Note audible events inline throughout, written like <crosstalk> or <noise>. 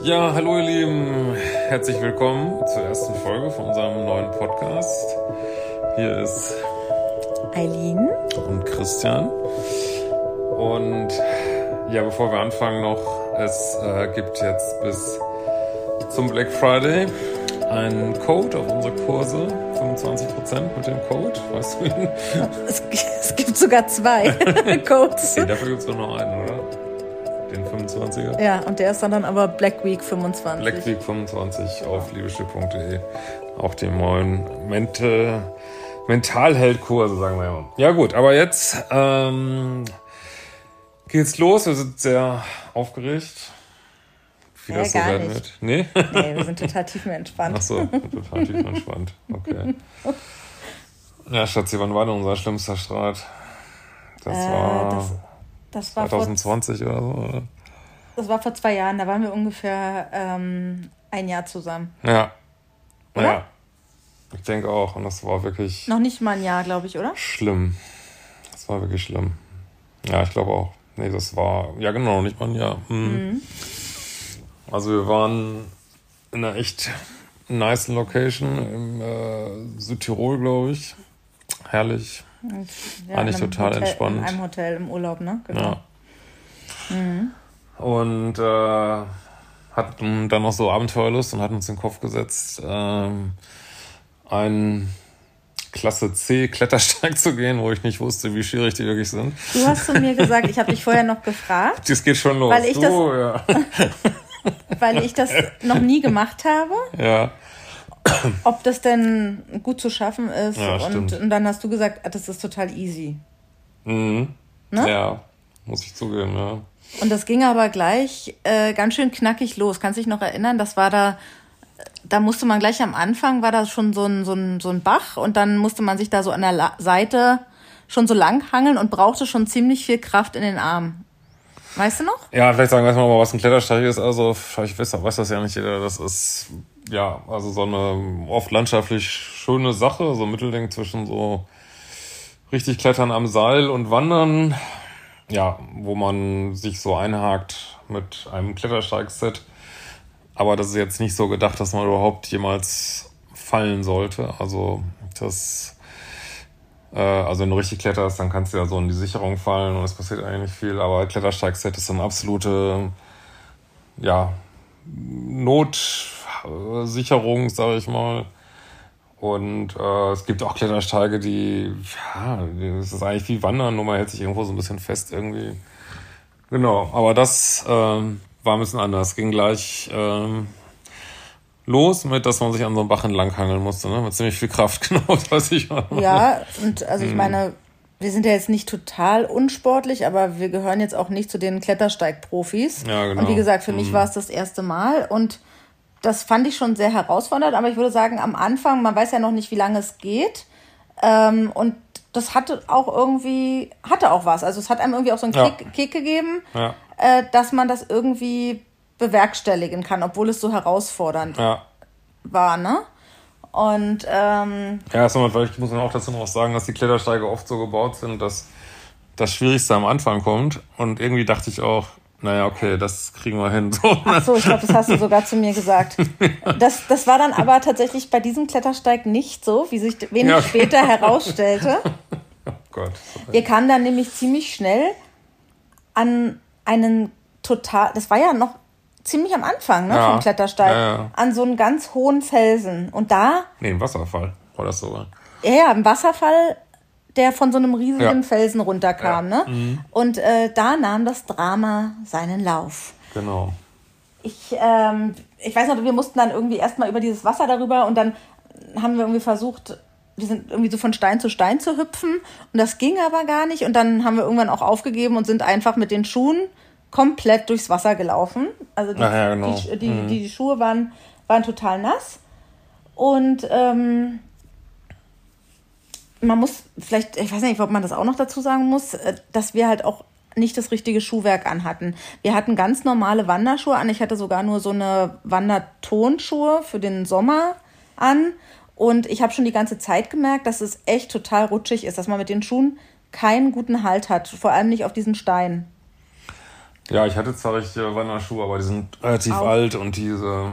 Ja, hallo ihr Lieben, herzlich willkommen zur ersten Folge von unserem neuen Podcast. Hier ist Eileen und Christian. Und ja, bevor wir anfangen noch, es äh, gibt jetzt bis zum Black Friday einen Code auf unsere Kurse, 25% mit dem Code, weißt du ihn? Es, es gibt sogar zwei <laughs> <laughs> Codes. Okay, dafür gibt es nur noch einen, oder? Den 25er? Ja, und der ist dann aber Black Week 25. Black Week 25 auf liebeschiff.de. Auch die neuen Mente, Mentalheldkurse, sagen wir mal. Ja gut, aber jetzt ähm, geht's los. Wir sind sehr aufgeregt. Wie Ja, das so gar werden nicht. wird. Nee? Nee, wir sind total tiefenentspannt. Ach so, total tief entspannt. Okay. <laughs> Ja, Schatzi, wann war denn unser schlimmster Streit? Das Äh, war das, das, war vor, 2020 oder so, oder? das war vor zwei Jahren, da waren wir ungefähr ähm, ein Jahr zusammen. Ja. Oder? Ja. Ich denke auch. Und das war wirklich Noch nicht mal ein Jahr, glaube ich, oder? schlimm. Das war wirklich schlimm. Ja, ich glaube auch. Nee, das war, ja genau, nicht mal ein Jahr. Mhm. Also wir waren in einer echt nice Location im äh, Südtirol, glaube ich. Herrlich. Und, Eigentlich total Hotel, entspannt. In einem Hotel im Urlaub, ne? Genau. Ja. Und äh, hatten dann noch so Abenteuerlust und hatten uns in den Kopf gesetzt, ähm, einen Klasse C Klettersteig <laughs> zu gehen, wo ich nicht wusste, wie schwierig die wirklich sind. Du hast zu mir gesagt, ich habe dich vorher noch gefragt, Das geht schon los. Weil ich du, ja. <laughs> weil ich das noch nie gemacht habe, ja. <coughs> ob das denn gut zu schaffen ist. Ja, und, und dann hast du gesagt, ah, das ist total easy. Mhm. Ne? Ja, muss ich zugeben, ja. Und das ging aber gleich äh, ganz schön knackig los. Kannst dich noch erinnern? Das war da, da musste man gleich am Anfang, war da schon so ein, so ein, so ein Bach und dann musste man sich da so an der La Seite schon so lang hangeln und brauchte schon ziemlich viel Kraft in den Armen. Weißt du noch? Ja, vielleicht sagen wir mal, was ein Klettersteig ist. Also, ich weiß, weiß das ja nicht jeder. Das ist, ja, also so eine oft landschaftlich schöne Sache, so ein Mittelding zwischen so richtig Klettern am Seil und Wandern. Ja, wo man sich so einhakt mit einem Klettersteigset. Aber das ist jetzt nicht so gedacht, dass man überhaupt jemals fallen sollte. Also, das, äh, also wenn du richtig kletterst, dann kannst du ja so in die Sicherung fallen und es passiert eigentlich nicht viel. Aber Klettersteigset ist eine absolute, ja, Notsicherung, sage ich mal. Und äh, es gibt auch Klettersteige, die, ja, das ist eigentlich wie Wandern, nur man hält sich irgendwo so ein bisschen fest irgendwie. Genau, aber das ähm, war ein bisschen anders. Ging gleich ähm, los mit, dass man sich an so einem Bach entlang hangeln musste, ne? Mit ziemlich viel Kraft, <laughs> genau, das weiß ich auch. Ja, und also Mhm. ich meine, wir sind ja jetzt nicht total unsportlich, aber wir gehören jetzt auch nicht zu den Klettersteigprofis. Ja, genau. Und wie gesagt, für mich war es das erste Mal und das fand ich schon sehr herausfordernd, aber ich würde sagen, am Anfang, man weiß ja noch nicht, wie lange es geht. Ähm, und das hatte auch irgendwie, hatte auch was. Also es hat einem irgendwie auch so einen Ja. Kick, Kick gegeben, Ja, äh, dass man das irgendwie bewerkstelligen kann, obwohl es so herausfordernd ja. war, ne? Und ähm, Ja, erstmal, vielleicht muss man auch dazu noch sagen, dass die Klettersteige oft so gebaut sind, dass das Schwierigste am Anfang kommt. Und irgendwie dachte ich auch, naja, okay, das kriegen wir hin. <laughs> So, ne? Ach so, ich glaube, das hast du sogar zu mir gesagt. <laughs> Das, das war dann aber tatsächlich bei diesem Klettersteig nicht so, wie sich wenig Ja. später herausstellte. <laughs> Oh Gott. Wir kamen dann nämlich ziemlich schnell an einen total, das war ja noch ziemlich am Anfang ne, Ja. vom Klettersteig, Ja, ja. an so einen ganz hohen Felsen. Und da, Nee, ein Wasserfall war das sogar. ja, ja, ein Wasserfall, der von so einem riesigen. Felsen runterkam. Ja. Mhm. Ne? Und äh, da nahm das Drama seinen Lauf. Genau. Ich, ähm, ich weiß noch, wir mussten dann irgendwie erstmal über dieses Wasser darüber und dann haben wir irgendwie versucht, wir sind irgendwie so von Stein zu Stein zu hüpfen und das ging aber gar nicht und dann haben wir irgendwann auch aufgegeben und sind einfach mit den Schuhen komplett durchs Wasser gelaufen. Also die, ja, genau. die, die, die Schuhe waren, waren total nass und ähm, man muss vielleicht, ich weiß nicht, ob man das auch noch dazu sagen muss, äh, dass wir halt auch nicht das richtige Schuhwerk anhatten. Wir hatten ganz normale Wanderschuhe an. Ich hatte sogar nur so eine Wandertonschuhe für den Sommer an. Und ich habe schon die ganze Zeit gemerkt, dass es echt total rutschig ist, dass man mit den Schuhen keinen guten Halt hat. Vor allem nicht auf diesen Steinen. Ja, ich hatte zwar richtige Wanderschuhe, aber die sind relativ auch. alt und diese.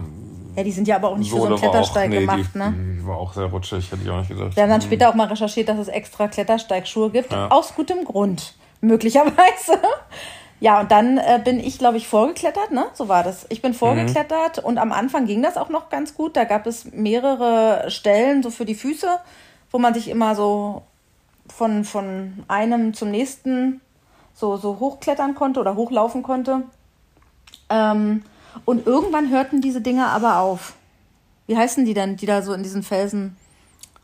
Ja, die sind ja aber auch nicht Sohle für so einen Klettersteig auch, nee, gemacht, die, ne? Die war auch sehr rutschig, hätte ich auch nicht gedacht. Wir haben dann später auch mal recherchiert, dass es extra Klettersteigschuhe gibt. Ja. Aus gutem Grund, möglicherweise. Ja, und dann äh, bin ich, glaube ich, vorgeklettert, ne? So war das. Ich bin vorgeklettert mhm. und am Anfang ging das auch noch ganz gut. Da gab es mehrere Stellen so für die Füße, wo man sich immer so von, von einem zum nächsten so, so hochklettern konnte oder hochlaufen konnte. Ähm, und irgendwann hörten diese Dinge aber auf. Wie heißen die denn, die da so in diesen Felsen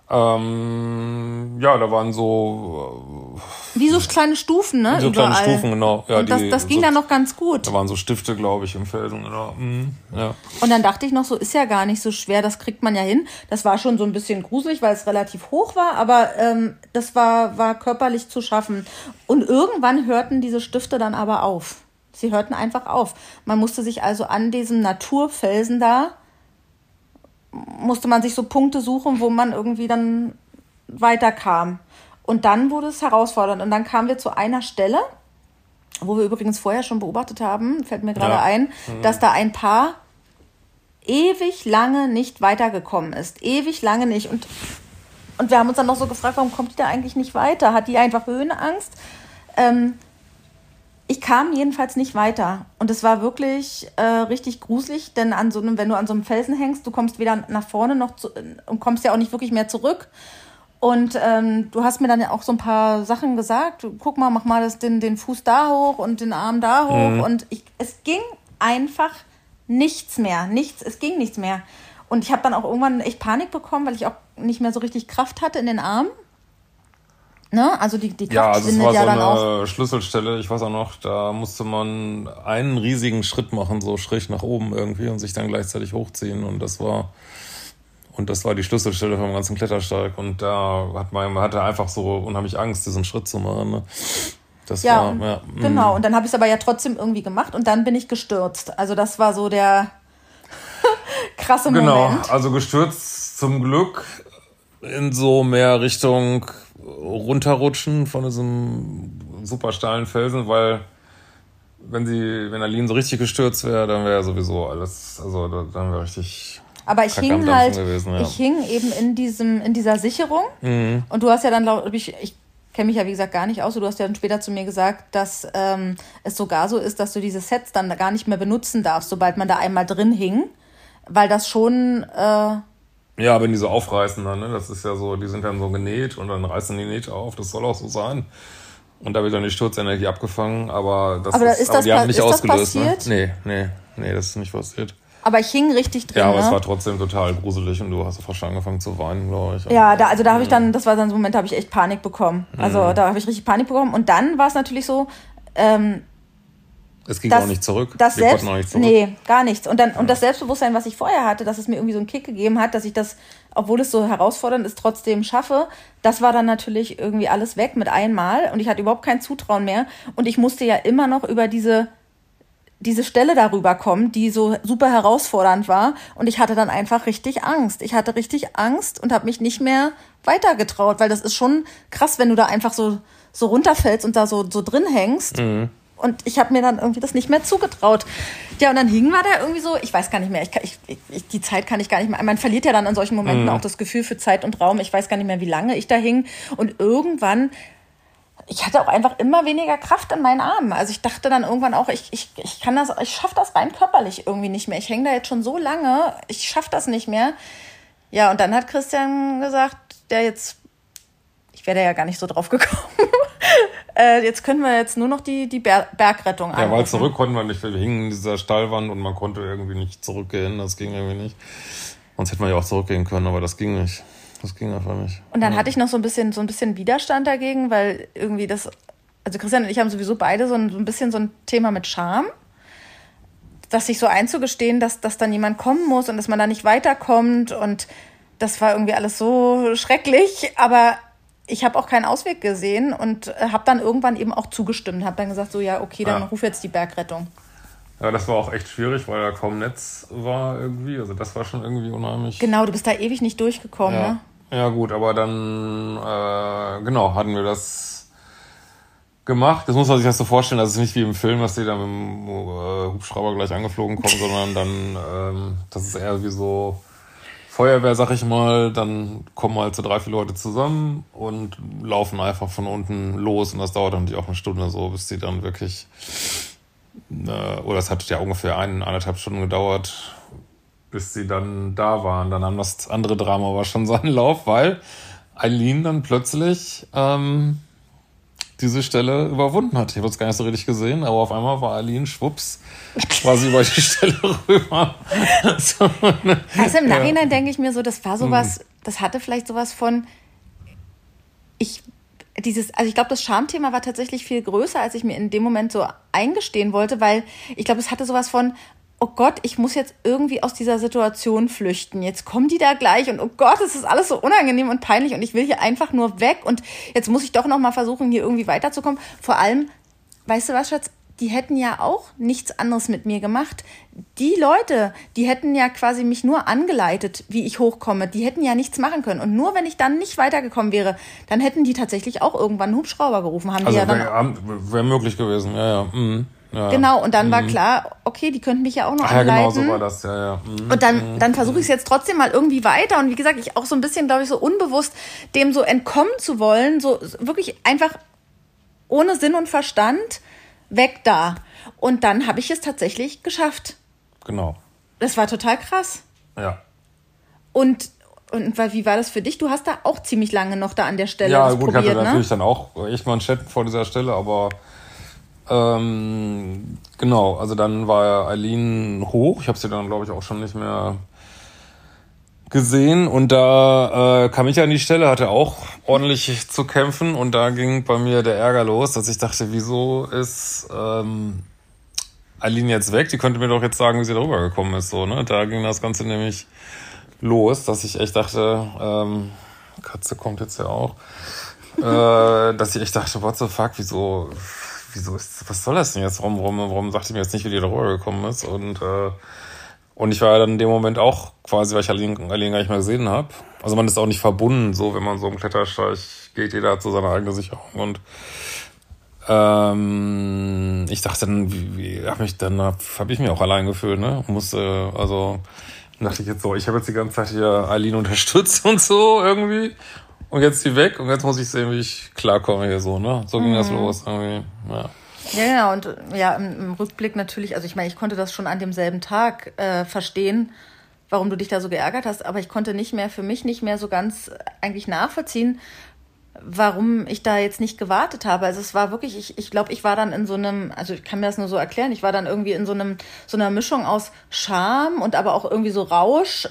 ähm, ja, da waren so. Äh, Wie so kleine Stufen, ne? So Überall. kleine Stufen, genau. Ja, und das, die, das ging so, dann noch ganz gut. Da waren so Stifte, glaube ich, im Felsen. Genau. Mhm, ja. Und dann dachte ich noch, so ist ja gar nicht so schwer, das kriegt man ja hin. Das war schon so ein bisschen gruselig, weil es relativ hoch war, aber ähm, das war, war körperlich zu schaffen. Und irgendwann hörten diese Stifte dann aber auf. Sie hörten einfach auf. Man musste sich also an diesem Naturfelsen da musste man sich so Punkte suchen, wo man irgendwie dann weiterkam. Und dann wurde es herausfordernd. Und dann kamen wir zu einer Stelle, wo wir übrigens vorher schon beobachtet haben, fällt mir gerade ja. ein, mhm. dass da ein Paar ewig lange nicht weitergekommen ist. Ewig lange nicht. Und, und wir haben uns dann noch so gefragt, warum kommt die da eigentlich nicht weiter? Hat die einfach Höhenangst? Ähm, ich kam jedenfalls nicht weiter. Und es war wirklich äh, richtig gruselig, denn an so einem, wenn du an so einem Felsen hängst, du kommst weder nach vorne noch zu, und kommst ja auch nicht wirklich mehr zurück. Und ähm, du hast mir dann ja auch so ein paar Sachen gesagt. Guck mal, mach mal das, den, den Fuß da hoch und den Arm da hoch. Mhm. Und ich, es ging einfach nichts mehr. Nichts, es ging nichts mehr. Und ich habe dann auch irgendwann echt Panik bekommen, weil ich auch nicht mehr so richtig Kraft hatte in den Armen. Ne? Also die, die Kraft ja, also es war ja so eine auch. Schlüsselstelle, ich weiß auch noch, da musste man einen riesigen Schritt machen, so schräg nach oben irgendwie und sich dann gleichzeitig hochziehen und das war und das war die Schlüsselstelle vom ganzen Klettersteig und da hat man, hatte einfach so unheimlich Angst, diesen Schritt zu machen. Ne? Das ja, war, ja, genau. Mm. Und dann habe ich es aber ja trotzdem irgendwie gemacht und dann bin ich gestürzt. Also das war so der <laughs> krasse genau, Moment. Genau, also gestürzt zum Glück in so mehr Richtung runterrutschen von diesem super steilen Felsen, weil wenn sie, wenn Aline so richtig gestürzt wäre, dann wäre sowieso alles, also dann wäre richtig. Aber ich hing halt, gewesen, ja. ich hing eben in diesem, in dieser Sicherung. Mhm. Und du hast ja dann, glaube ich, ich kenne mich ja wie gesagt gar nicht aus. Du hast ja dann später zu mir gesagt, dass ähm, es sogar so ist, dass du diese Sets dann gar nicht mehr benutzen darfst, sobald man da einmal drin hing, weil das schon äh, ja, wenn die so aufreißen dann, ne? Das ist ja so, die sind dann so genäht und dann reißen die Nähte auf, das soll auch so sein. Und da wird dann die Sturzenergie abgefangen, aber das aber ist, ist aber die haben nicht ausgelöst, ne? Nee, nee, nee, das ist nicht passiert. Aber ich hing richtig drin. Ja, aber ne? es war trotzdem total gruselig und du hast fast schon angefangen zu weinen, glaube ich. Ja, da, also da habe ich dann, das war dann so ein Moment, da habe ich echt Panik bekommen. Also mhm. da habe ich richtig Panik bekommen. Und dann war es natürlich so, ähm, es ging das, auch nicht zurück. Das Wir Selbst, nicht zurück. Nee, gar nichts. Und, dann, und das Selbstbewusstsein, was ich vorher hatte, dass es mir irgendwie so einen Kick gegeben hat, dass ich das, obwohl es so herausfordernd ist, trotzdem schaffe, das war dann natürlich irgendwie alles weg mit einmal. Und ich hatte überhaupt kein Zutrauen mehr. Und ich musste ja immer noch über diese, diese Stelle darüber kommen, die so super herausfordernd war. Und ich hatte dann einfach richtig Angst. Ich hatte richtig Angst und habe mich nicht mehr weitergetraut, weil das ist schon krass, wenn du da einfach so, so runterfällst und da so, so drin hängst. Mhm und ich habe mir dann irgendwie das nicht mehr zugetraut. Ja, und dann hingen wir da irgendwie so, ich weiß gar nicht mehr, ich, ich, ich, die Zeit kann ich gar nicht mehr. Man verliert ja dann an solchen Momenten mhm. auch das Gefühl für Zeit und Raum. Ich weiß gar nicht mehr, wie lange ich da hing. Und irgendwann, ich hatte auch einfach immer weniger Kraft in meinen Armen. Also ich dachte dann irgendwann auch, ich, ich, ich kann das, ich schaffe das rein körperlich irgendwie nicht mehr. Ich hänge da jetzt schon so lange, ich schaffe das nicht mehr. Ja, und dann hat Christian gesagt, der jetzt, ich wäre da ja gar nicht so drauf gekommen. <laughs> Äh, jetzt können wir jetzt nur noch die, die Ber Bergrettung anrufen. Ja, weil zurück konnten wir nicht. Wir hingen in dieser Stallwand und man konnte irgendwie nicht zurückgehen. Das ging irgendwie nicht. Sonst hätte man ja auch zurückgehen können, aber das ging nicht. Das ging einfach nicht. Und dann ja. hatte ich noch so ein bisschen, so ein bisschen Widerstand dagegen, weil irgendwie das, also Christian und ich haben sowieso beide so ein, so ein bisschen so ein Thema mit Scham. Das sich so einzugestehen, dass, dass dann jemand kommen muss und dass man da nicht weiterkommt und das war irgendwie alles so schrecklich, aber ich habe auch keinen Ausweg gesehen und äh, habe dann irgendwann eben auch zugestimmt. Habe dann gesagt, so ja, okay, dann ja. ruf jetzt die Bergrettung. Ja, das war auch echt schwierig, weil da kaum Netz war irgendwie. Also das war schon irgendwie unheimlich. Genau, du bist da ewig nicht durchgekommen, ja. ne? Ja gut, aber dann, äh, genau, hatten wir das gemacht. Das muss man sich das so vorstellen, das ist nicht wie im Film, dass die dann mit dem äh, Hubschrauber gleich angeflogen kommen, <laughs> sondern dann, ähm, das ist eher wie so Feuerwehr, sag ich mal, dann kommen halt so drei, vier Leute zusammen und laufen einfach von unten los und das dauert dann natürlich auch eine Stunde so, bis die dann wirklich, äh, oder es hat ja ungefähr ein, eineinhalb Stunden gedauert, bis sie dann da waren. Dann haben das andere Drama aber schon seinen Lauf, weil Eileen dann plötzlich ähm, diese Stelle überwunden hat. Ich habe es gar nicht so richtig gesehen, aber auf einmal war Aline schwupps quasi über die <laughs> Stelle rüber. so, ne? Also im Nachhinein ja. denke ich mir so, das war sowas, hm. das hatte vielleicht sowas von, ich, dieses, also ich glaube, das Schamthema war tatsächlich viel größer, als ich mir in dem Moment so eingestehen wollte, weil ich glaube, es hatte sowas von, oh Gott, ich muss jetzt irgendwie aus dieser Situation flüchten. Jetzt kommen die da gleich und oh Gott, es ist alles so unangenehm und peinlich und ich will hier einfach nur weg und jetzt muss ich doch noch mal versuchen, hier irgendwie weiterzukommen. Vor allem, weißt du was, Schatz? Die hätten ja auch nichts anderes mit mir gemacht. Die Leute, die hätten ja quasi mich nur angeleitet, wie ich hochkomme. Die hätten ja nichts machen können. Und nur wenn ich dann nicht weitergekommen wäre, dann hätten die tatsächlich auch irgendwann einen Hubschrauber gerufen. Haben also ja wäre wär möglich gewesen, ja, ja. Mhm. Ja. Genau, und dann mhm. war klar, okay, die könnten mich ja auch noch Ach, anleiten. Ja, genau so war das, ja, ja. Mhm. Und dann, mhm. dann versuche ich es jetzt trotzdem mal irgendwie weiter. Und wie gesagt, ich auch so ein bisschen, glaube ich, so unbewusst dem so entkommen zu wollen, so wirklich einfach ohne Sinn und Verstand weg da. Und dann habe ich es tatsächlich geschafft. Genau. Das war total krass. Ja. Und und wie war das für dich? Du hast da auch ziemlich lange noch da an der Stelle ja, gut, probiert, ich hatte ne? natürlich dann auch echt mal einen Chat vor dieser Stelle, aber ähm, genau, also dann war Eileen hoch. Ich habe sie dann, glaube ich, auch schon nicht mehr gesehen. Und da äh, kam ich an die Stelle, hatte auch ordentlich zu kämpfen. Und da ging bei mir der Ärger los, dass ich dachte, wieso ist ähm, Eileen jetzt weg? Die könnte mir doch jetzt sagen, wie sie darüber gekommen ist. So, ne? Da ging das Ganze nämlich los, dass ich echt dachte, ähm, Katze kommt jetzt ja auch, äh, dass ich echt dachte, what the fuck, wieso wieso ist, was soll das denn jetzt? Warum, warum, warum sagt ihr mir jetzt nicht, wie die darüber gekommen ist? Und, äh, und ich war dann in dem Moment auch quasi, weil ich Aline, Aline gar nicht mehr gesehen habe. Also man ist auch nicht verbunden, so wenn man so im Klettersteig geht, jeder hat so seine eigene Sicherung. Und ähm, ich dachte dann, wie, wie hab mich dann habe ich mich auch allein gefühlt, ne? Musste, also dachte ich jetzt so, ich habe jetzt die ganze Zeit hier Eileen unterstützt <laughs> und so irgendwie und jetzt ist die weg und jetzt muss ich sehen, wie ich klarkomme hier so, ne? So ging mhm. das los irgendwie, ja. Ja, genau. Und ja, im, im, Rückblick natürlich, also ich meine, ich konnte das schon an demselben Tag äh, verstehen, warum du dich da so geärgert hast, aber ich konnte nicht mehr, für mich nicht mehr so ganz eigentlich nachvollziehen, warum ich da jetzt nicht gewartet habe. Also es war wirklich, ich, ich glaube, ich war dann in so einem, also ich kann mir das nur so erklären, ich war dann irgendwie in so einem, so einer Mischung aus Scham und aber auch irgendwie so Rausch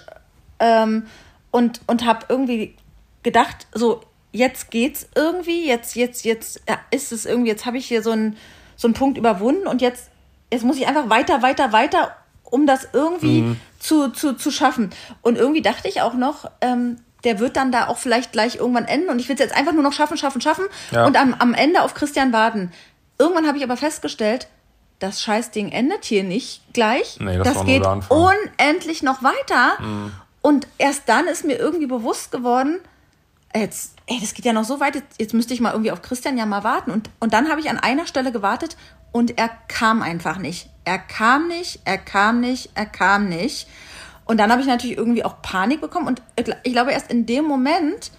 ähm, und, und habe irgendwie gedacht, so jetzt geht's irgendwie, jetzt, jetzt, jetzt ja, ist es irgendwie, jetzt habe ich hier so einen, so einen Punkt überwunden und jetzt, jetzt muss ich einfach weiter, weiter, weiter, um das irgendwie mhm. zu, zu, zu schaffen. Und irgendwie dachte ich auch noch, ähm, der wird dann da auch vielleicht gleich irgendwann enden und ich will es jetzt einfach nur noch schaffen, schaffen, schaffen ja. und am, am Ende auf Christian warten. Irgendwann habe ich aber festgestellt, das Scheißding endet hier nicht gleich. Nee, das, das geht unendlich noch weiter. Mhm. Und erst dann ist mir irgendwie bewusst geworden, jetzt, ey, das geht ja noch so weit, jetzt, jetzt müsste ich mal irgendwie auf Christian ja mal warten. Und, und dann habe ich an einer Stelle gewartet und er kam einfach nicht. Er kam nicht, er kam nicht, er kam nicht. Und dann habe ich natürlich irgendwie auch Panik bekommen. Und ich glaube, erst in dem Moment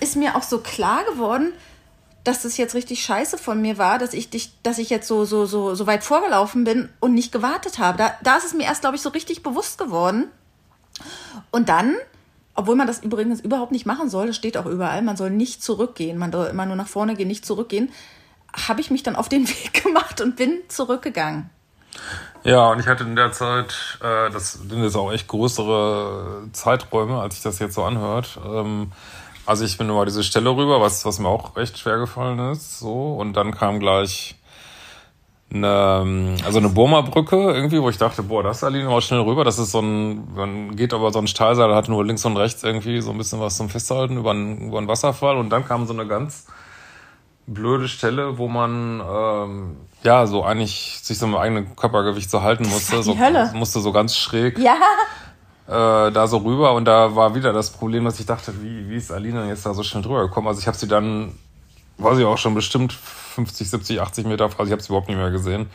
ist mir auch so klar geworden, dass das jetzt richtig scheiße von mir war, dass ich dich, dass ich jetzt so, so, so, so weit vorgelaufen bin und nicht gewartet habe. Da, da ist es mir erst, glaube ich, so richtig bewusst geworden. Und dann obwohl man das übrigens überhaupt nicht machen soll, das steht auch überall, man soll nicht zurückgehen, man soll immer nur nach vorne gehen, nicht zurückgehen, habe ich mich dann auf den <laughs> Weg gemacht und bin zurückgegangen. Ja, und ich hatte in der Zeit, äh, das sind jetzt auch echt größere Zeiträume, als sich das jetzt so anhört. Ähm, also ich bin über diese Stelle rüber, was, was mir auch recht schwer gefallen ist, so, und dann kam gleich eine, also eine Burma-Brücke irgendwie, wo ich dachte, boah, das ist Aline mal schnell rüber. Das ist so ein, man geht aber so ein Stahlseil, hat nur links und rechts irgendwie so ein bisschen was zum Festhalten über einen, über einen Wasserfall. Und dann kam so eine ganz blöde Stelle, wo man ähm, ja so eigentlich sich so mit eigenem Körpergewicht so halten musste. So, Hölle. musste so ganz schräg. Ja. Äh, da so rüber und da war wieder das Problem, dass ich dachte, wie, wie ist Alina jetzt da so schnell drüber gekommen? Also ich habe sie dann, weiß ich auch schon bestimmt 50, 70, 80 Meter, also ich habe es überhaupt nicht mehr gesehen.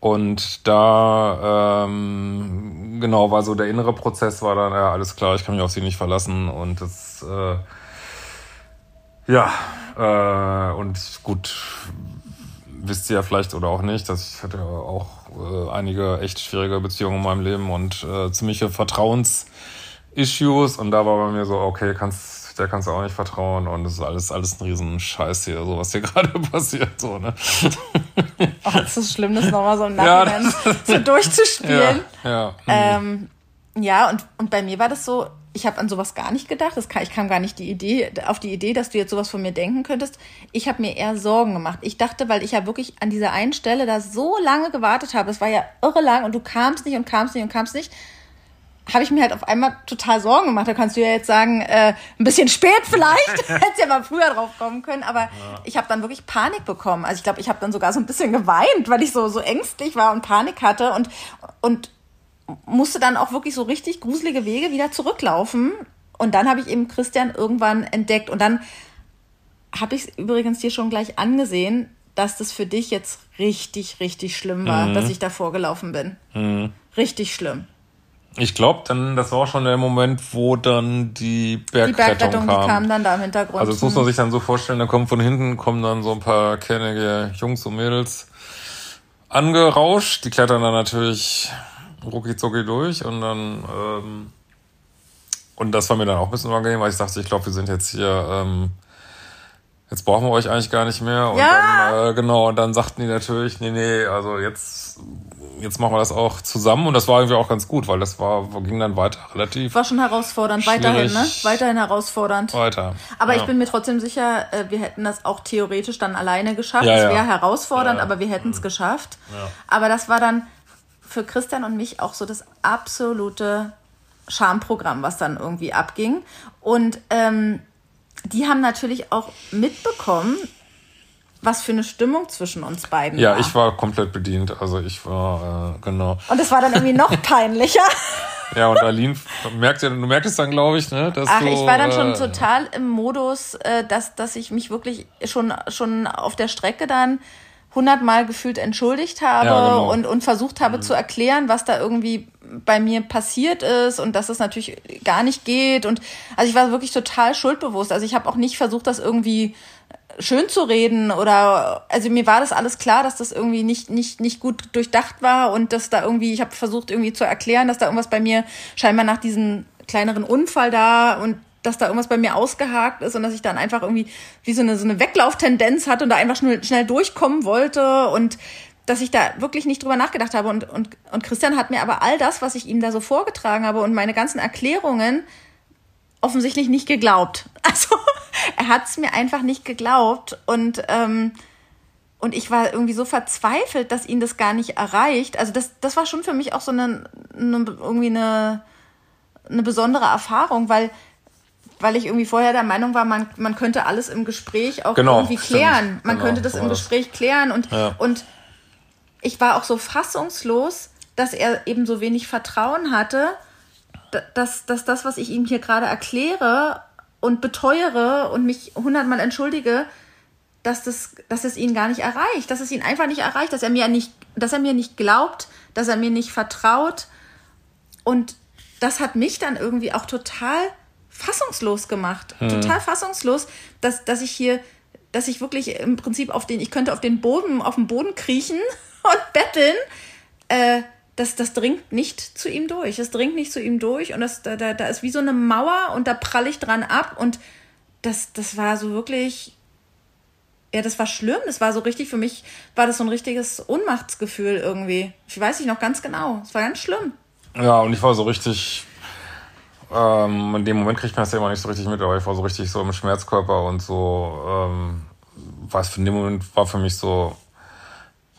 Und da, ähm, genau, war so der innere Prozess, war dann, ja, alles klar, ich kann mich auf sie nicht verlassen. Und das, äh, ja, äh, und gut, wisst ihr ja vielleicht oder auch nicht, dass ich hatte auch äh, einige echt schwierige Beziehungen in meinem Leben und äh, ziemliche Vertrauens-Issues. Und da war bei mir so, okay, kannst der kannst du auch nicht vertrauen und es ist alles, alles ein riesen Scheiß hier, so was hier <laughs> gerade passiert, so, ne? Oh, das ist schlimm, das nochmal so im <laughs> Nachhinein ja, so <laughs> durchzuspielen. Ja, ja. Mhm. Ähm, ja, und, und bei mir war das so, ich habe an sowas gar nicht gedacht. Kam, ich kam gar nicht die Idee, auf die Idee, dass du jetzt sowas von mir denken könntest. Ich habe mir eher Sorgen gemacht. Ich dachte, weil ich ja wirklich an dieser einen Stelle da so lange gewartet habe, das war ja irre lang und du kamst nicht und kamst nicht und kamst nicht, habe ich mir halt auf einmal total Sorgen gemacht. Da kannst du ja jetzt sagen, äh, ein bisschen spät vielleicht, <laughs> hättest ja mal früher drauf kommen können, aber ja. ich habe dann wirklich Panik bekommen. Also ich glaube, ich habe dann sogar so ein bisschen geweint, weil ich so so ängstlich war und Panik hatte und und musste dann auch wirklich so richtig gruselige Wege wieder zurücklaufen. Und dann habe ich eben Christian irgendwann entdeckt. Und dann habe ich es übrigens dir schon gleich angesehen, dass das für dich jetzt richtig, richtig schlimm war, mhm. dass ich da vorgelaufen bin. Mhm. Richtig schlimm. Ich glaube, dann, das war auch schon der Moment, wo dann die Bergrettung, die Bergrettung kam. Die kam dann da im Hintergrund. Also das muss man sich dann so vorstellen, da kommen von hinten, kommen dann so ein paar kennige Jungs und Mädels angerauscht. Die klettern dann natürlich rucki zucki durch und dann ähm, und das war mir dann auch ein bisschen unangenehm, weil ich dachte, ich glaube, wir sind jetzt hier, ähm, jetzt brauchen wir euch eigentlich gar nicht mehr. Und ja. dann, äh, genau, und dann sagten die natürlich, nee, nee, also jetzt, jetzt machen wir das auch zusammen und das war irgendwie auch ganz gut, weil das war, ging dann weiter relativ. War schon herausfordernd, weiterhin, ne? Weiterhin herausfordernd. Weiter. Aber ja. ich bin mir trotzdem sicher, äh, wir hätten das auch theoretisch dann alleine geschafft. Ja, es wäre herausfordernd, aber wir hätten es mhm. geschafft. Aber das war dann, für Christian und mich auch so das absolute Schamprogramm, was dann irgendwie abging. Und ähm, die haben natürlich auch mitbekommen, was für eine Stimmung zwischen uns beiden ja, war. Ja, ich war komplett bedient. Also ich war, äh, genau. Und es war dann irgendwie noch <laughs> peinlicher. Ja, und Aline merkt ja, du merkst es dann, glaube ich, ne? Dass Ach, du, ich war dann schon äh, total im Modus, äh, dass, dass ich mich wirklich schon, schon auf der Strecke dann hundertmal gefühlt entschuldigt habe ja, genau. und, und versucht habe mhm. zu erklären, was da irgendwie bei mir passiert ist und dass es natürlich gar nicht geht. Und also ich war wirklich total schuldbewusst. Also ich habe auch nicht versucht, das irgendwie schön zu reden oder also mir war das alles klar, dass das irgendwie nicht nicht nicht gut durchdacht war und dass da irgendwie ich habe versucht irgendwie zu erklären, dass da irgendwas bei mir scheinbar nach diesem kleineren Unfall da und dass da irgendwas bei mir ausgehakt ist und dass ich dann einfach irgendwie wie so eine, so eine Weglauftendenz hatte und da einfach schnell, schnell durchkommen wollte und dass ich da wirklich nicht drüber nachgedacht habe. Und, und, und Christian hat mir aber all das, was ich ihm da so vorgetragen habe und meine ganzen Erklärungen offensichtlich nicht geglaubt. <laughs> Also er hat es mir einfach nicht geglaubt und ähm, und ich war irgendwie so verzweifelt, dass ihn das gar nicht erreicht. Also das, das war schon für mich auch so eine, eine irgendwie eine, eine besondere Erfahrung, weil weil ich irgendwie vorher der Meinung war, man, man könnte alles im Gespräch auch genau, irgendwie klären. Stimmt. Man genau, könnte das so im Gespräch klären. Und, ja. und ich war auch so fassungslos, dass er eben so wenig Vertrauen hatte, dass, dass das, was ich ihm hier gerade erkläre und beteuere und mich hundertmal entschuldige, dass, das, dass es ihn gar nicht erreicht, dass es ihn einfach nicht erreicht, dass er mir nicht, dass er mir nicht glaubt, dass er mir nicht vertraut. Und das hat mich dann irgendwie auch total fassungslos gemacht. Hm. Total fassungslos, dass, dass ich hier, dass ich wirklich im Prinzip auf den, ich könnte auf den Boden, auf den Boden kriechen <laughs> und betteln. Äh, das, das dringt nicht zu ihm durch. Das dringt nicht zu ihm durch und das, da, da, da ist wie so eine Mauer und da prall ich dran ab und das, das war so wirklich, ja, das war schlimm. Das war so richtig, für mich war das so ein richtiges Ohnmachtsgefühl irgendwie. Ich weiß nicht noch ganz genau. Es war ganz schlimm. Ja, und ich war so richtig ähm, in dem Moment kriegt man das ja immer nicht so richtig mit, aber ich war so richtig so im Schmerzkörper und so, ähm, was in dem Moment war für mich so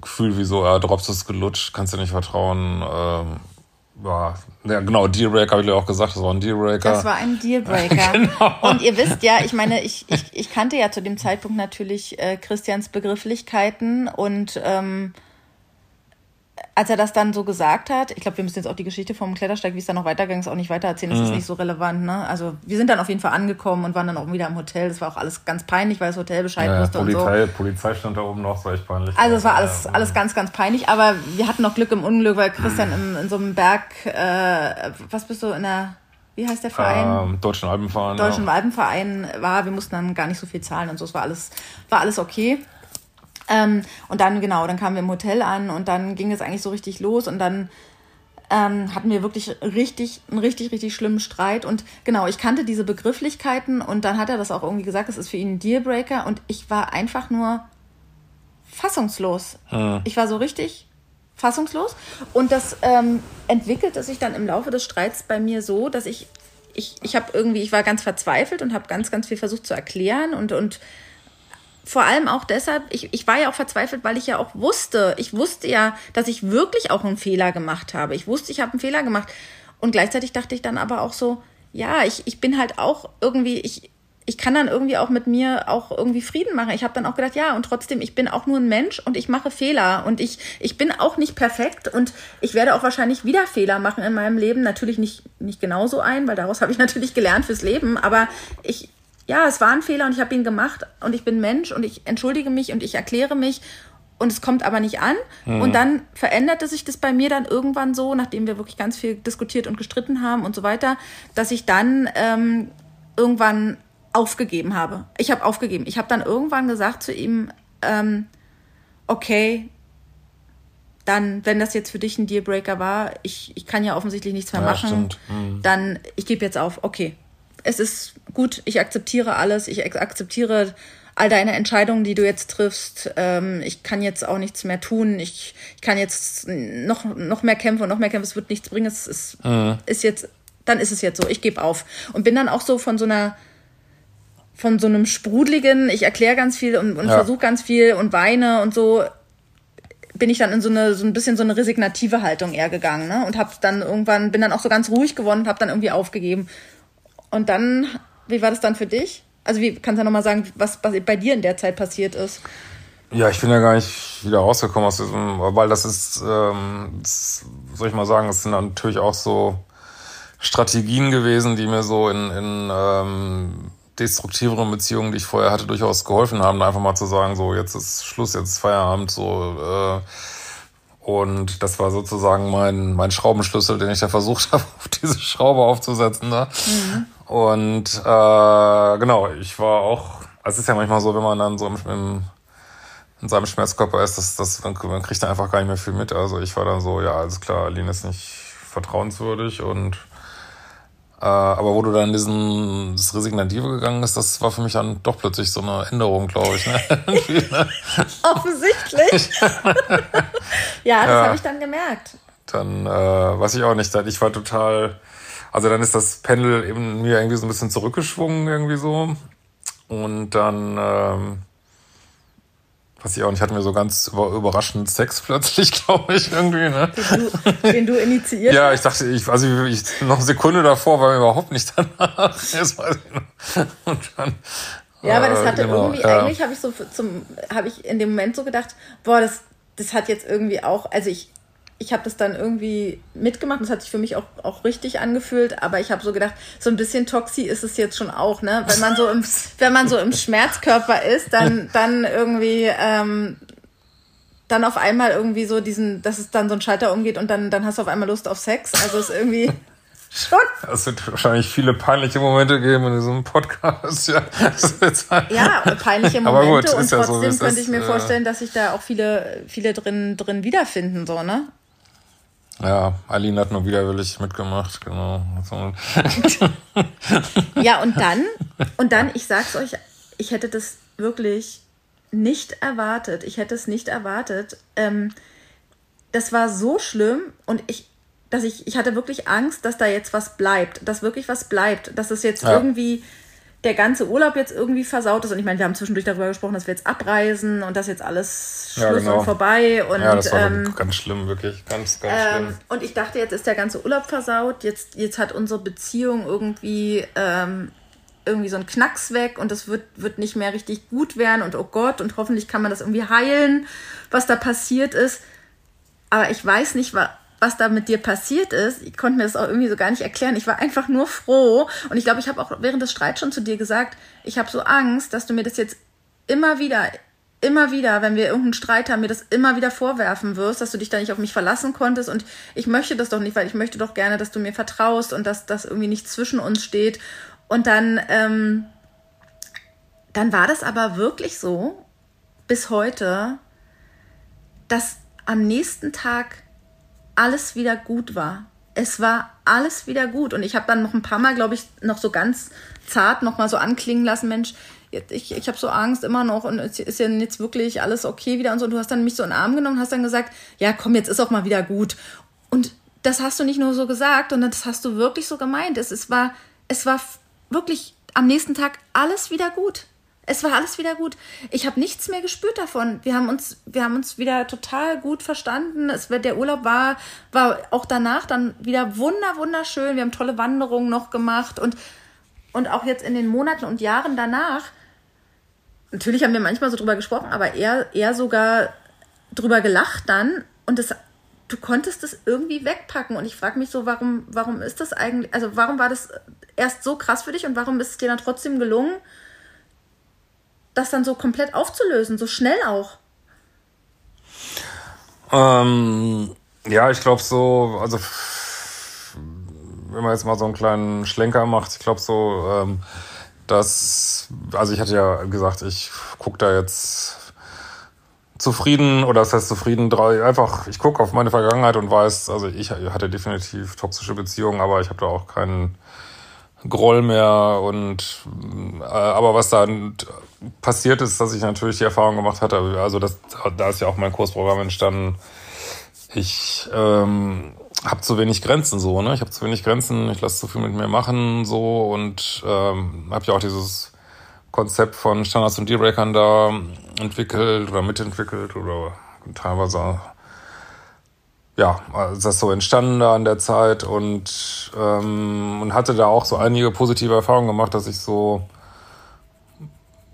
Gefühl wie so, ja, Drops ist gelutscht, kannst du nicht vertrauen. Ähm, ja, ja, genau, Dealbreaker habe ich dir auch gesagt, das war ein Dealbreaker. Das war ein Dealbreaker. <laughs> genau. Und ihr wisst ja, ich meine, ich, ich, ich kannte ja zu dem Zeitpunkt natürlich äh, Christians Begrifflichkeiten und ähm, als er das dann so gesagt hat, ich glaube, wir müssen jetzt auch die Geschichte vom Klettersteig, wie es dann noch weitergegangen ist, auch nicht weiter erzählen. Das mhm. ist nicht so relevant. Ne? Also wir sind dann auf jeden Fall angekommen und waren dann auch wieder im Hotel. Das war auch alles ganz peinlich, weil das Hotel Bescheid ja, wusste Polizei, und so. Polizei stand da oben noch, das war echt peinlich. Also es war alles, alles ganz, ganz peinlich. Aber wir hatten noch Glück im Unglück, weil Christian in, in so einem Berg, äh, was bist du in der wie heißt der Verein? Ähm, Deutschen Alpenverein. Deutschen ja. Alpenverein war, wir mussten dann gar nicht so viel zahlen und so, es war alles, war alles okay. Ähm, und dann, genau, dann kamen wir im Hotel an und dann ging es eigentlich so richtig los und dann ähm, hatten wir wirklich richtig, einen richtig, richtig schlimmen Streit. Und genau, ich kannte diese Begrifflichkeiten und dann hat er das auch irgendwie gesagt, das ist für ihn ein Dealbreaker und ich war einfach nur fassungslos. Hm. Ich war so richtig fassungslos. Und das ähm, entwickelte sich dann im Laufe des Streits bei mir so, dass ich, ich, ich habe irgendwie, ich war ganz verzweifelt und habe ganz, ganz viel versucht zu erklären und, und vor allem auch deshalb, ich, ich war ja auch verzweifelt, weil ich ja auch wusste, ich wusste ja, dass ich wirklich auch einen Fehler gemacht habe. Ich wusste, ich habe einen Fehler gemacht. Und gleichzeitig dachte ich dann aber auch so, ja, ich, ich bin halt auch irgendwie, ich, ich kann dann irgendwie auch mit mir auch irgendwie Frieden machen. Ich habe dann auch gedacht, ja, und trotzdem, ich bin auch nur ein Mensch und ich mache Fehler und ich, ich bin auch nicht perfekt und ich werde auch wahrscheinlich wieder Fehler machen in meinem Leben. Natürlich nicht, nicht genauso ein, weil daraus <laughs> habe ich natürlich gelernt fürs Leben, aber ich, ja, es war ein Fehler und ich habe ihn gemacht und ich bin Mensch und ich entschuldige mich und ich erkläre mich und es kommt aber nicht an. Mhm. Und dann veränderte sich das bei mir dann irgendwann so, nachdem wir wirklich ganz viel diskutiert und gestritten haben und so weiter, dass ich dann ähm, irgendwann aufgegeben habe. Ich habe aufgegeben. Ich habe dann irgendwann gesagt zu ihm, ähm, okay, dann, wenn das jetzt für dich ein Dealbreaker war, ich, ich kann ja offensichtlich nichts mehr ja, machen, mhm. dann ich gebe jetzt auf, okay, es ist gut, ich akzeptiere alles, ich akzeptiere all deine Entscheidungen, die du jetzt triffst. Ähm, ich kann jetzt auch nichts mehr tun. Ich, ich kann jetzt noch, noch mehr kämpfen und noch mehr kämpfen. Es wird nichts bringen. Es ist, mhm. ist jetzt, dann ist es jetzt so. Ich gebe auf. Und bin dann auch so von so einer, von so einem sprudeligen, ich erkläre ganz viel und, und ja. versuche ganz viel und weine und so, bin ich dann in so eine so ein bisschen so eine resignative Haltung eher gegangen, ne? Und habe dann irgendwann bin dann auch so ganz ruhig geworden und habe dann irgendwie aufgegeben und dann, wie war das dann für dich? Also wie kannst du ja nochmal sagen, was bei dir in der Zeit passiert ist? Ja, ich bin ja gar nicht wieder rausgekommen aus diesem, weil das ist, ähm, das, soll ich mal sagen, es sind natürlich auch so Strategien gewesen, die mir so in, in ähm, destruktiveren Beziehungen, die ich vorher hatte, durchaus geholfen haben, einfach mal zu sagen, so jetzt ist Schluss, jetzt ist Feierabend, so äh, und das war sozusagen mein, mein Schraubenschlüssel, den ich da versucht <laughs> habe, auf diese Schraube aufzusetzen. Ne? Mhm. Und äh, genau, ich war auch, es ist ja manchmal so, wenn man dann so im, im in seinem Schmerzkörper ist, dass das, man, kriegt da einfach gar nicht mehr viel mit. Also ich war dann so, ja, alles klar, Aline ist nicht vertrauenswürdig und äh, aber wo du dann in diesen, das Resignative gegangen bist, das war für mich dann doch plötzlich so eine Änderung, glaube ich. Ne? <laughs> ne? Offensichtlich. <laughs> ja, das ja. habe ich dann gemerkt. Dann äh, weiß ich auch nicht, ich war total, also dann ist das Pendel eben mir irgendwie so ein bisschen zurückgeschwungen irgendwie so. Und dann ähm, Weiß ich auch nicht, hatten wir so ganz überraschend Sex plötzlich, <laughs> glaube ich, irgendwie, ne? Den du, den du initiiert Ja, ich dachte, ich, also ich, noch eine Sekunde davor war mir überhaupt nicht danach. <laughs> Jetzt weiß ich noch. Und dann, ja, aber das äh, hatte genau, irgendwie, ja. eigentlich habe ich so zum, habe ich in dem Moment so gedacht, boah, das, das hat jetzt irgendwie auch, also ich, ich habe das dann irgendwie mitgemacht. Das hat sich für mich auch, auch richtig angefühlt. Aber ich habe so gedacht, so ein bisschen Toxi ist es jetzt schon auch, ne? Wenn man so im, <laughs> wenn man so im Schmerzkörper ist, dann, dann irgendwie, ähm, dann auf einmal irgendwie so diesen, dass es dann so ein Schalter umgeht und dann, dann hast du auf einmal Lust auf Sex. Also ist irgendwie. <laughs> Schon. Es wird wahrscheinlich viele peinliche Momente geben in diesem Podcast. Ja, ja <laughs> peinliche Momente gut, und trotzdem ja so, könnte ist, ich mir vorstellen, dass sich da auch viele, viele drin, drin wiederfinden, so, ne? Ja, Aline hat nur widerwillig mitgemacht, genau. <laughs> ja, und dann, und dann, ich sag's euch, ich hätte das wirklich nicht erwartet. Ich hätte es nicht erwartet. Ähm, das war so schlimm und ich, dass ich, ich hatte wirklich Angst, dass da jetzt was bleibt, dass wirklich was bleibt, dass es jetzt ja. irgendwie der ganze Urlaub jetzt irgendwie versaut ist. Und ich meine, wir haben zwischendurch darüber gesprochen, dass wir jetzt abreisen und dass jetzt alles Schluss ja, genau. und vorbei. Und, ja, das war ähm, ganz schlimm, wirklich. Ganz, ganz ähm, schlimm. Und ich dachte, jetzt ist der ganze Urlaub versaut. Jetzt, jetzt hat unsere Beziehung irgendwie, ähm, irgendwie so einen Knacks weg und das wird, wird nicht mehr richtig gut werden. Und oh Gott, und hoffentlich kann man das irgendwie heilen, was da passiert ist. Aber ich weiß nicht, was da mit dir passiert ist. Ich konnte mir das auch irgendwie so gar nicht erklären. Ich war einfach nur froh. Und ich glaube, ich habe auch während des Streits schon zu dir gesagt, ich habe so Angst, dass du mir das jetzt immer wieder, immer wieder, wenn wir irgendeinen Streit haben, mir das immer wieder vorwerfen wirst, dass du dich da nicht auf mich verlassen konntest. Und ich möchte das doch nicht, weil ich möchte doch gerne, dass du mir vertraust und dass das irgendwie nicht zwischen uns steht. Und dann, ähm, dann war das aber wirklich so, bis heute, dass am nächsten Tag alles wieder gut war. Es war alles wieder gut. Und ich habe dann noch ein paar Mal, glaube ich, noch so ganz zart noch mal so anklingen lassen, Mensch, ich, ich habe so Angst immer noch und es ist ja jetzt wirklich alles okay wieder und so. Und du hast dann mich so in den Arm genommen und hast dann gesagt, ja komm, jetzt ist auch mal wieder gut. Und das hast du nicht nur so gesagt, sondern das hast du wirklich so gemeint. Es, es, war, es war wirklich am nächsten Tag alles wieder gut. Es war alles wieder gut. Ich habe nichts mehr gespürt davon. Wir haben uns, wir haben uns wieder total gut verstanden. Es, der Urlaub war, war auch danach dann wieder wunder, wunderschön. Wir haben tolle Wanderungen noch gemacht und, und auch jetzt in den Monaten und Jahren danach. Natürlich haben wir manchmal so drüber gesprochen, aber eher, eher sogar drüber gelacht dann. Und das, du konntest es irgendwie wegpacken. Und ich frage mich so, warum, warum ist das eigentlich, also warum war das erst so krass für dich und warum ist es dir dann trotzdem gelungen? Das dann so komplett aufzulösen, so schnell auch? Ähm, ja, ich glaube so, also wenn man jetzt mal so einen kleinen Schlenker macht, ich glaube so, ähm, dass, also ich hatte ja gesagt, ich gucke da jetzt zufrieden oder das heißt zufrieden drei einfach ich gucke auf meine Vergangenheit und weiß also ich hatte definitiv toxische Beziehungen aber ich habe da auch keinen Groll mehr und äh, aber was dann passiert ist, dass ich natürlich die Erfahrung gemacht hatte, also das, da ist ja auch mein Kursprogramm entstanden. Ich ähm, habe zu wenig Grenzen so, ne? Ich habe zu wenig Grenzen, ich lasse zu viel mit mir machen so und ähm, habe ja auch dieses Konzept von Standards und Dealbreakern da entwickelt oder mitentwickelt oder teilweise ja, ist das so entstanden da an der Zeit und, ähm, und hatte da auch so einige positive Erfahrungen gemacht, dass ich so,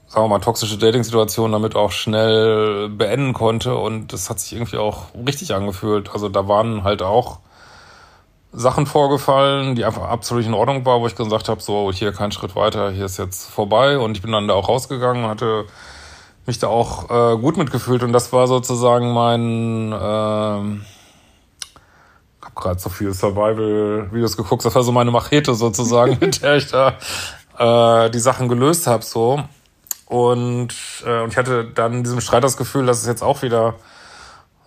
sagen wir mal, toxische Dating-Situationen damit auch schnell beenden konnte und das hat sich irgendwie auch richtig angefühlt. Also da waren halt auch Sachen vorgefallen, die einfach absolut in Ordnung war, wo ich gesagt habe, so hier kein Schritt weiter, hier ist jetzt vorbei und ich bin dann da auch rausgegangen, hatte mich da auch äh, gut mitgefühlt und das war sozusagen mein äh, gerade so viele Survival-Videos geguckt. Das war so meine Machete sozusagen, <laughs> mit der ich da äh, die Sachen gelöst habe. So. Und, äh, und ich hatte dann in diesem Streit das Gefühl, dass es jetzt auch wieder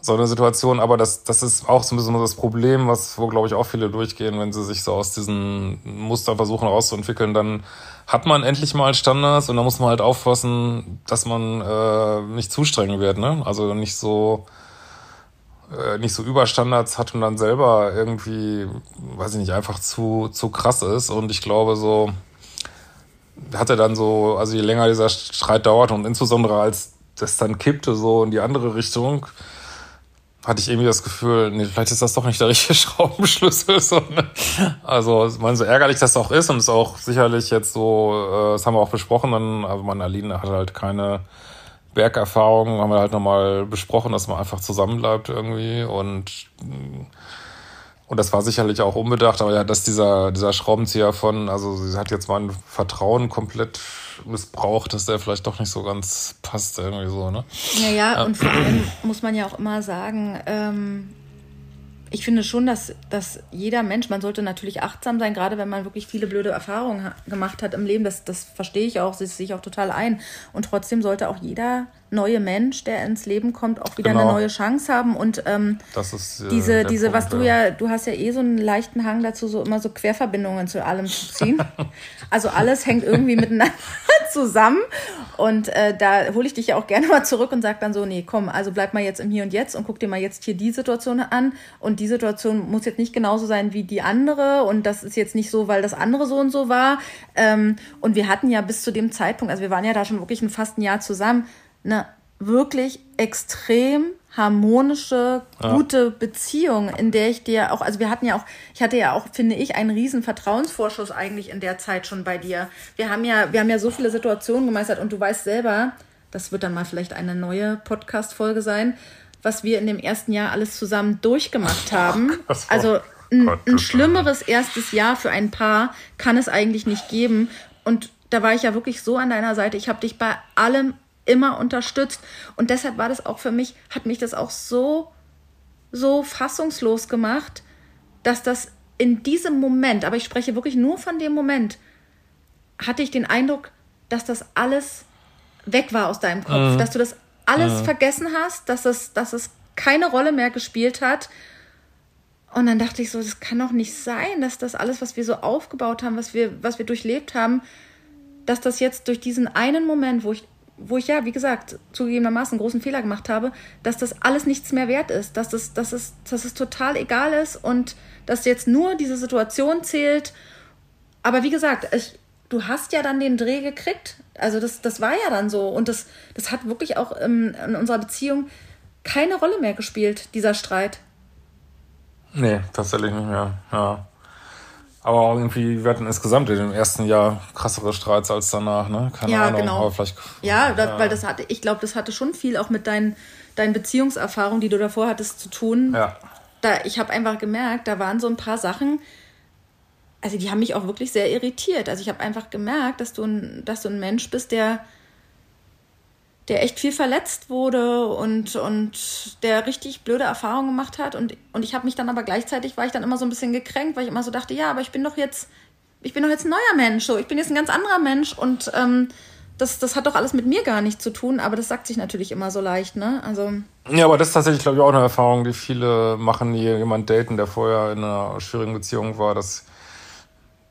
so eine Situation, aber das, das ist auch so ein bisschen das Problem, was, wo glaube ich auch viele durchgehen, wenn sie sich so aus diesen Mustern versuchen rauszuentwickeln, dann hat man endlich mal Standards und da muss man halt aufpassen, dass man äh, nicht zu streng wird, ne? Also nicht so äh, nicht so Überstandards hat und dann selber irgendwie, weiß ich nicht, einfach zu, zu krass ist. Und ich glaube, so hat er dann so, also je länger dieser Streit dauert und insbesondere als das dann kippte so in die andere Richtung, hatte ich irgendwie das Gefühl, nee, vielleicht ist das doch nicht der richtige <laughs> Schraubenschlüssel. So, ne? Also, ich meine, so ärgerlich das auch ist und ist auch sicherlich jetzt so, äh, das haben wir auch besprochen, dann, also meine Aline hat halt keine Bergerfahrung haben wir halt nochmal besprochen, dass man einfach zusammenbleibt irgendwie und und das war sicherlich auch unbedacht, aber ja, dass dieser, dieser Schraubenzieher von, also sie hat jetzt mein Vertrauen komplett missbraucht, dass der vielleicht doch nicht so ganz passt, irgendwie so, ne? Ja, ja, und vor allem muss man ja auch immer sagen, ähm, ich finde schon, dass, dass jeder Mensch, man sollte natürlich achtsam sein, gerade wenn man wirklich viele blöde Erfahrungen gemacht hat im Leben. Das, das verstehe ich auch, das sehe ich auch total ein. Und trotzdem sollte auch jeder neue Mensch, der ins Leben kommt, auch wieder genau. eine neue Chance haben. Und ähm, das ist, äh, diese, diese, Punkt, was du ja, du hast ja eh so einen leichten Hang dazu, so immer so Querverbindungen zu allem zu ziehen. <laughs> also alles hängt irgendwie miteinander <laughs> zusammen. Und äh, da hole ich dich ja auch gerne mal zurück und sag dann so, nee, komm, also bleib mal jetzt im Hier und Jetzt und guck dir mal jetzt hier die Situation an. Und die Situation muss jetzt nicht genauso sein wie die andere. Und das ist jetzt nicht so, weil das andere so und so war. Ähm, und wir hatten ja bis zu dem Zeitpunkt, also wir waren ja da schon wirklich ein fast ein Jahr zusammen, eine wirklich extrem harmonische, gute ja. Beziehung, in der ich dir auch, also wir hatten ja auch, ich hatte ja auch, finde ich, einen riesen Vertrauensvorschuss eigentlich in der Zeit schon bei dir. Wir haben ja, wir haben ja so viele Situationen gemeistert und du weißt selber, das wird dann mal vielleicht eine neue Podcast-Folge sein, was wir in dem ersten Jahr alles zusammen durchgemacht haben. Oh, also ein, ein schlimmeres erstes Jahr für ein Paar kann es eigentlich nicht geben. Und da war ich ja wirklich so an deiner Seite. Ich habe dich bei allem immer unterstützt. Und deshalb war das auch für mich, hat mich das auch so, so fassungslos gemacht, dass das in diesem Moment, aber ich spreche wirklich nur von dem Moment, hatte ich den Eindruck, dass das alles weg war aus deinem Kopf, mhm. dass du das alles mhm. vergessen hast, dass es, dass es keine Rolle mehr gespielt hat. Und dann dachte ich so, das kann doch nicht sein, dass das alles, was wir so aufgebaut haben, was wir, was wir durchlebt haben, dass das jetzt durch diesen einen Moment, wo ich, wo ich ja, wie gesagt, zugegebenermaßen großen Fehler gemacht habe, dass das alles nichts mehr wert ist, dass es, dass es, dass es total egal ist und dass jetzt nur diese Situation zählt. Aber wie gesagt, ich, du hast ja dann den Dreh gekriegt. Also das, das war ja dann so. Und das, das hat wirklich auch in, in unserer Beziehung keine Rolle mehr gespielt, dieser Streit. Nee, tatsächlich nicht mehr. Ja. Aber irgendwie, wir hatten insgesamt in dem ersten Jahr krassere Streits als danach, ne? Keine ja, Ahnung, genau. aber vielleicht. Ja, ja. weil das hatte, ich glaube, das hatte schon viel auch mit deinen, deinen Beziehungserfahrungen, die du davor hattest, zu tun. Ja. Da, ich habe einfach gemerkt, da waren so ein paar Sachen, also die haben mich auch wirklich sehr irritiert. Also ich habe einfach gemerkt, dass du ein, dass du ein Mensch bist, der, der echt viel verletzt wurde und, und der richtig blöde Erfahrungen gemacht hat. Und, und ich habe mich dann aber gleichzeitig, war ich dann immer so ein bisschen gekränkt, weil ich immer so dachte, ja, aber ich bin doch jetzt, ich bin doch jetzt ein neuer Mensch, so, ich bin jetzt ein ganz anderer Mensch und ähm, das, das hat doch alles mit mir gar nichts zu tun, aber das sagt sich natürlich immer so leicht, ne? Also. Ja, aber das ist tatsächlich, glaube ich, auch eine Erfahrung, die viele machen, die jemand daten, der vorher in einer schwierigen Beziehung war, dass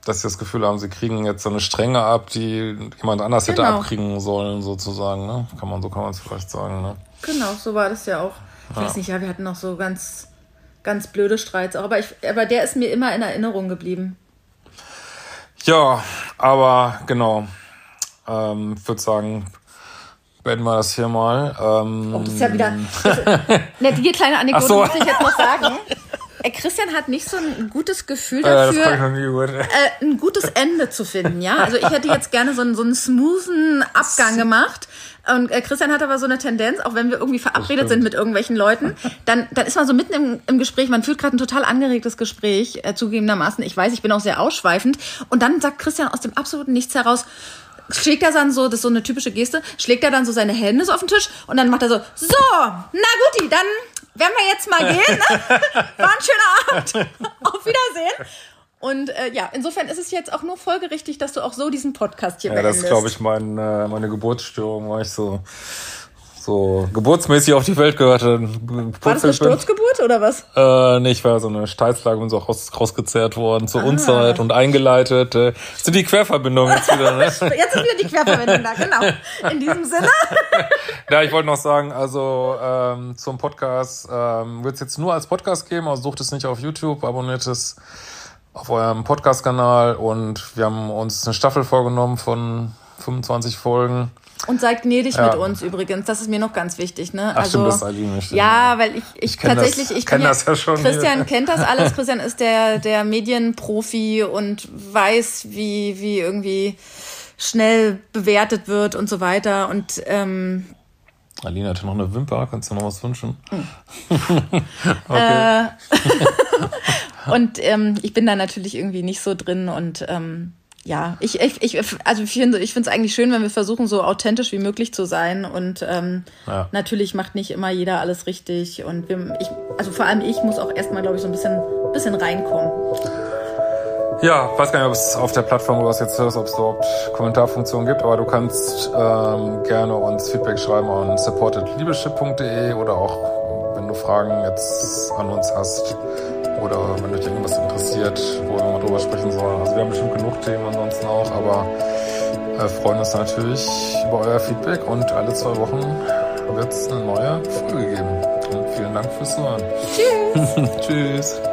dass sie das Gefühl haben, sie kriegen jetzt so eine Strenge ab, die jemand anders genau. hätte abkriegen sollen, sozusagen. Ne? Kann man, so kann man es vielleicht sagen. Ne? Genau, so war das ja auch. Ich ja. weiß nicht, ja, wir hatten noch so ganz, ganz blöde Streits auch, aber, ich, aber der ist mir immer in Erinnerung geblieben. Ja, aber genau. Ähm, ich würde sagen, beenden wir das hier mal. Ähm, oh, das ist ja wieder. Das, <laughs> die kleine Anekdote so. muss ich jetzt noch sagen. <laughs> Äh, Christian hat nicht so ein gutes Gefühl dafür, äh, ein gutes Ende zu finden, ja. Also ich hätte jetzt gerne so einen, so einen smoothen Abgang gemacht. Und äh, Christian hat aber so eine Tendenz, auch wenn wir irgendwie verabredet sind mit irgendwelchen Leuten, dann, dann ist man so mitten im, im Gespräch, man führt gerade ein total angeregtes Gespräch, äh, zugegebenermaßen. Ich weiß, ich bin auch sehr ausschweifend. Und dann sagt Christian aus dem absoluten Nichts heraus, schlägt er dann so, das ist so eine typische Geste, schlägt er dann so seine Hände so auf den Tisch und dann macht er so, so, na guti, dann werden wir jetzt mal gehen. War ein schöner Abend. <laughs> Auf Wiedersehen. Und äh, ja, insofern ist es jetzt auch nur folgerichtig, dass du auch so diesen Podcast hier ja, beendest. Ja, das ist, glaube ich, mein, äh, meine Geburtsstörung, war ich so so geburtsmäßig auf die Welt gehörte. War das eine Sturzgeburt oder was? Äh, nee, ich war so eine Steißlage und so raus, rausgezerrt worden zur ah. Unzeit und eingeleitet. Äh, sind die Querverbindungen jetzt wieder, ne? <laughs> jetzt ist wieder die Querverbindung da, genau. In diesem Sinne. <laughs> ja, ich wollte noch sagen, also ähm, zum Podcast ähm, wird es jetzt nur als Podcast geben, also sucht es nicht auf YouTube, abonniert es auf eurem Podcast-Kanal und wir haben uns eine Staffel vorgenommen von 25 Folgen. Und seid gnädig ja. mit uns übrigens. Das ist mir noch ganz wichtig. Ne? Ach, also, stimmt, das nicht. Ja, weil ich, ich, ich tatsächlich, das, ich kenn das ja schon. Christian hier. kennt das alles. <laughs> Christian ist der, der Medienprofi und weiß, wie, wie irgendwie schnell bewertet wird und so weiter. Und ähm, Alina hatte noch eine Wimper, kannst du noch was wünschen? Hm. <laughs> okay. Äh, <laughs> und ähm, ich bin da natürlich irgendwie nicht so drin und ähm, ja, ich, ich, ich also ich finde ich finde es eigentlich schön, wenn wir versuchen, so authentisch wie möglich zu sein. Und ähm, ja. natürlich macht nicht immer jeder alles richtig. Und wir, ich, also vor allem ich muss auch erstmal, glaube ich, so ein bisschen, bisschen reinkommen. Ja, weiß gar nicht, ob es auf der Plattform, wo du das jetzt hörst, ob es überhaupt Kommentarfunktionen gibt, aber du kannst ähm, gerne uns Feedback schreiben an supportedliebeship.de oder auch, wenn du Fragen jetzt an uns hast, oder wenn euch irgendwas interessiert, wo wir mal drüber sprechen sollen. Also wir haben bestimmt genug Themen ansonsten auch, aber äh, freuen uns natürlich über euer Feedback und alle zwei Wochen wird es eine neue Folge geben. Und vielen Dank fürs Zuhören. Tschüss. <laughs> Tschüss.